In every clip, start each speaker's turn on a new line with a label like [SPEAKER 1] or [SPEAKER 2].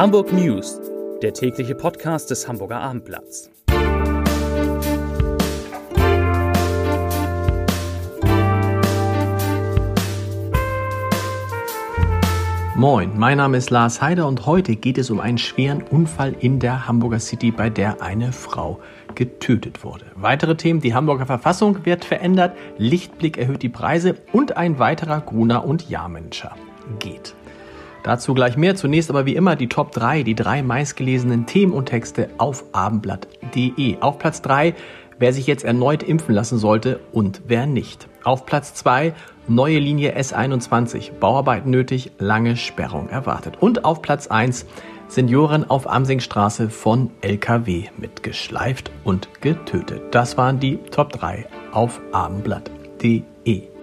[SPEAKER 1] Hamburg News, der tägliche Podcast des Hamburger Abendblatts.
[SPEAKER 2] Moin, mein Name ist Lars Heider und heute geht es um einen schweren Unfall in der Hamburger City, bei der eine Frau getötet wurde. Weitere Themen, die Hamburger Verfassung wird verändert, Lichtblick erhöht die Preise und ein weiterer Gruner- und Jahrmanager geht. Dazu gleich mehr. Zunächst aber wie immer die Top 3, die drei meistgelesenen Themen und Texte auf abendblatt.de. Auf Platz 3, wer sich jetzt erneut impfen lassen sollte und wer nicht. Auf Platz 2, neue Linie S21, Bauarbeiten nötig, lange Sperrung erwartet. Und auf Platz 1, Senioren auf Amsingstraße von LKW mitgeschleift und getötet. Das waren die Top 3 auf abendblatt.de.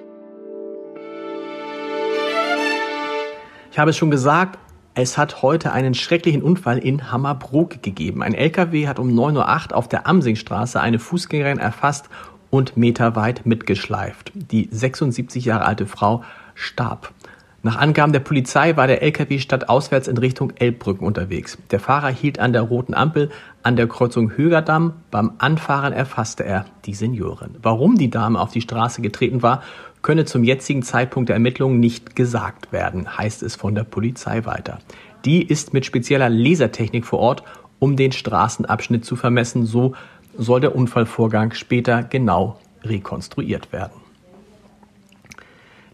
[SPEAKER 2] Ich habe es schon gesagt, es hat heute einen schrecklichen Unfall in Hammerbrook gegeben. Ein LKW hat um 9.08 Uhr auf der Amsingstraße eine Fußgängerin erfasst und meterweit mitgeschleift. Die 76 Jahre alte Frau starb. Nach Angaben der Polizei war der LKW stadtauswärts in Richtung Elbbrücken unterwegs. Der Fahrer hielt an der roten Ampel an der Kreuzung Högerdamm. Beim Anfahren erfasste er die Seniorin. Warum die Dame auf die Straße getreten war, könne zum jetzigen Zeitpunkt der Ermittlungen nicht gesagt werden, heißt es von der Polizei weiter. Die ist mit spezieller Lasertechnik vor Ort, um den Straßenabschnitt zu vermessen. So soll der Unfallvorgang später genau rekonstruiert werden.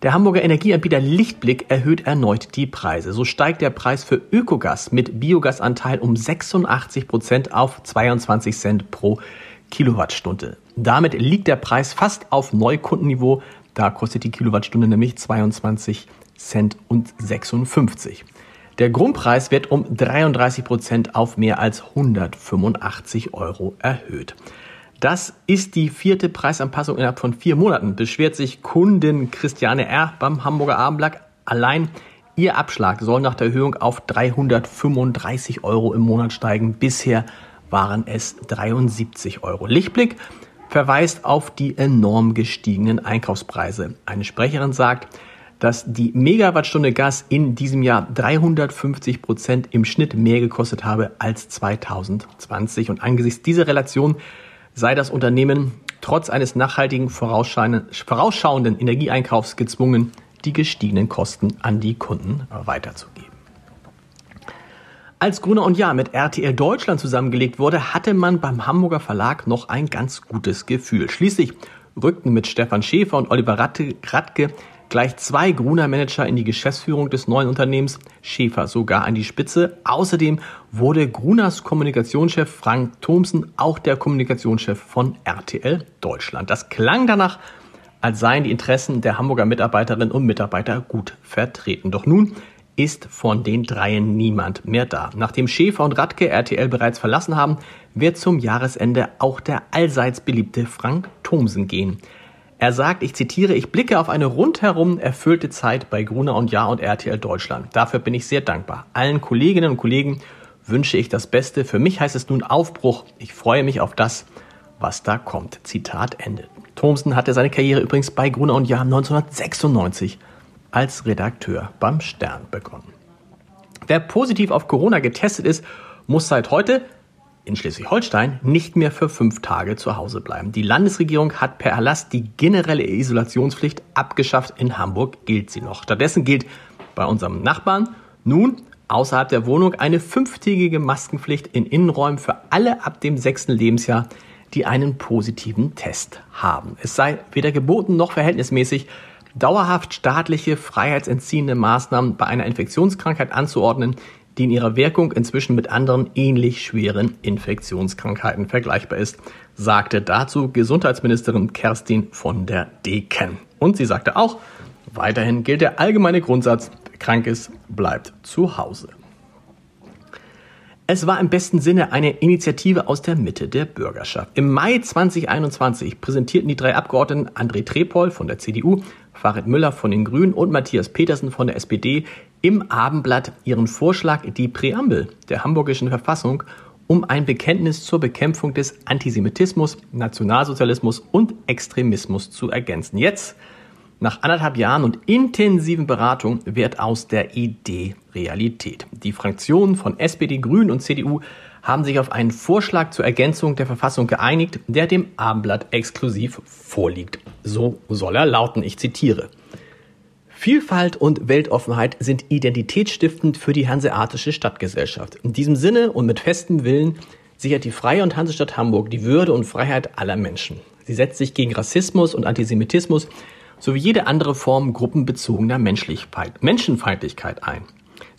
[SPEAKER 2] Der Hamburger Energieanbieter Lichtblick erhöht erneut die Preise. So steigt der Preis für Ökogas mit Biogasanteil um 86 Prozent auf 22 Cent pro Kilowattstunde. Damit liegt der Preis fast auf Neukundenniveau da kostet die Kilowattstunde nämlich 22 Cent und 56. Der Grundpreis wird um 33 Prozent auf mehr als 185 Euro erhöht. Das ist die vierte Preisanpassung innerhalb von vier Monaten, beschwert sich Kundin Christiane R. beim Hamburger Abendblatt. Allein ihr Abschlag soll nach der Erhöhung auf 335 Euro im Monat steigen. Bisher waren es 73 Euro. Lichtblick verweist auf die enorm gestiegenen Einkaufspreise. Eine Sprecherin sagt, dass die Megawattstunde Gas in diesem Jahr 350 Prozent im Schnitt mehr gekostet habe als 2020. Und angesichts dieser Relation sei das Unternehmen trotz eines nachhaltigen vorausschauenden Energieeinkaufs gezwungen, die gestiegenen Kosten an die Kunden weiterzugeben. Als Gruner und Jahr mit RTL Deutschland zusammengelegt wurde, hatte man beim Hamburger Verlag noch ein ganz gutes Gefühl. Schließlich rückten mit Stefan Schäfer und Oliver Radke gleich zwei Gruner-Manager in die Geschäftsführung des neuen Unternehmens, Schäfer sogar an die Spitze. Außerdem wurde Gruners Kommunikationschef Frank Thomsen auch der Kommunikationschef von RTL Deutschland. Das klang danach, als seien die Interessen der Hamburger Mitarbeiterinnen und Mitarbeiter gut vertreten. Doch nun ist von den dreien niemand mehr da. Nachdem Schäfer und Radke RTL bereits verlassen haben, wird zum Jahresende auch der allseits beliebte Frank Thomsen gehen. Er sagt, ich zitiere, ich blicke auf eine rundherum erfüllte Zeit bei Gruner und Jahr und RTL Deutschland. Dafür bin ich sehr dankbar. Allen Kolleginnen und Kollegen wünsche ich das Beste. Für mich heißt es nun Aufbruch. Ich freue mich auf das, was da kommt. Zitat Ende. Thomsen hatte seine Karriere übrigens bei Gruner und Jahr 1996 als Redakteur beim Stern begonnen. Wer positiv auf Corona getestet ist, muss seit heute in Schleswig-Holstein nicht mehr für fünf Tage zu Hause bleiben. Die Landesregierung hat per Erlass die generelle Isolationspflicht abgeschafft. In Hamburg gilt sie noch. Stattdessen gilt bei unserem Nachbarn nun außerhalb der Wohnung eine fünftägige Maskenpflicht in Innenräumen für alle ab dem sechsten Lebensjahr, die einen positiven Test haben. Es sei weder geboten noch verhältnismäßig, dauerhaft staatliche freiheitsentziehende Maßnahmen bei einer Infektionskrankheit anzuordnen, die in ihrer Wirkung inzwischen mit anderen ähnlich schweren Infektionskrankheiten vergleichbar ist, sagte dazu Gesundheitsministerin Kerstin von der Deken. Und sie sagte auch, weiterhin gilt der allgemeine Grundsatz, wer krank ist, bleibt zu Hause. Es war im besten Sinne eine Initiative aus der Mitte der Bürgerschaft. Im Mai 2021 präsentierten die drei Abgeordneten André Trepol von der CDU, Farid Müller von den Grünen und Matthias Petersen von der SPD im Abendblatt ihren Vorschlag, die Präambel der hamburgischen Verfassung um ein Bekenntnis zur Bekämpfung des Antisemitismus, Nationalsozialismus und Extremismus zu ergänzen. Jetzt Nach anderthalb Jahren und intensiven Beratungen wird aus der Idee Realität. Die Fraktionen von SPD, Grünen und CDU haben sich auf einen Vorschlag zur Ergänzung der Verfassung geeinigt, der dem Abendblatt exklusiv vorliegt. So soll er lauten, ich zitiere. Vielfalt und Weltoffenheit sind identitätsstiftend für die Hanseatische Stadtgesellschaft. In diesem Sinne und mit festem Willen sichert die Freie und Hansestadt Hamburg die Würde und Freiheit aller Menschen. Sie setzt sich gegen Rassismus und Antisemitismus sowie jede andere Form gruppenbezogener Menschenfeindlichkeit ein.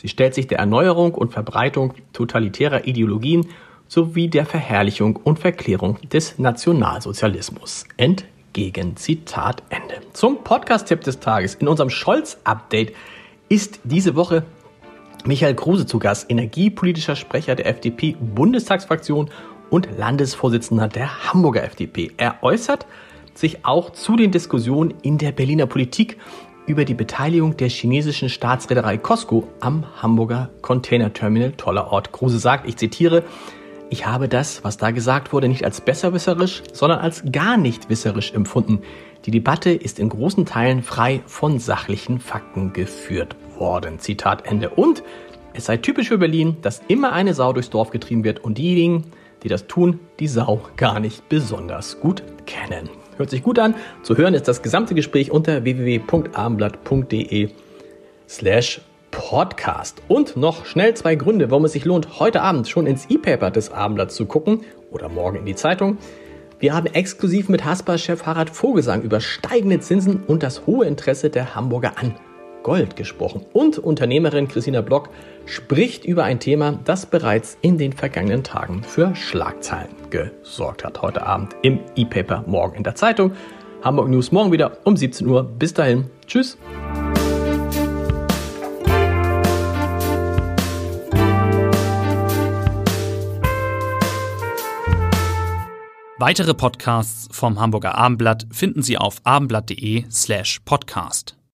[SPEAKER 2] Sie stellt sich der Erneuerung und Verbreitung totalitärer Ideologien sowie der Verherrlichung und Verklärung des Nationalsozialismus entgegen. Zitat Ende. Zum Podcast-Tipp des Tages. In unserem Scholz-Update ist diese Woche Michael Kruse zu Gast, energiepolitischer Sprecher der FDP-Bundestagsfraktion und Landesvorsitzender der Hamburger FDP. Er äußert sich auch zu den Diskussionen in der Berliner Politik über die Beteiligung der chinesischen Staatsreederei Costco am Hamburger Containerterminal Toller Ort. Kruse sagt, ich zitiere, ich habe das, was da gesagt wurde, nicht als besserwisserisch, sondern als gar nicht wisserisch empfunden. Die Debatte ist in großen Teilen frei von sachlichen Fakten geführt worden. Zitat Ende. Und es sei typisch für Berlin, dass immer eine Sau durchs Dorf getrieben wird und diejenigen, die das tun, die Sau gar nicht besonders gut kennen. Hört sich gut an. Zu hören ist das gesamte Gespräch unter www.abendblatt.de slash podcast. Und noch schnell zwei Gründe, warum es sich lohnt, heute Abend schon ins E-Paper des Abendblatts zu gucken oder morgen in die Zeitung. Wir haben exklusiv mit Haspa-Chef Harald Vogelsang über steigende Zinsen und das hohe Interesse der Hamburger an Gold gesprochen. Und Unternehmerin Christina Block spricht über ein Thema, das bereits in den vergangenen Tagen für Schlagzeilen gesorgt hat. Heute Abend im E-Paper, morgen in der Zeitung. Hamburg News morgen wieder um 17 Uhr. Bis dahin. Tschüss.
[SPEAKER 1] Weitere Podcasts vom Hamburger Abendblatt finden Sie auf abendblatt.de slash podcast.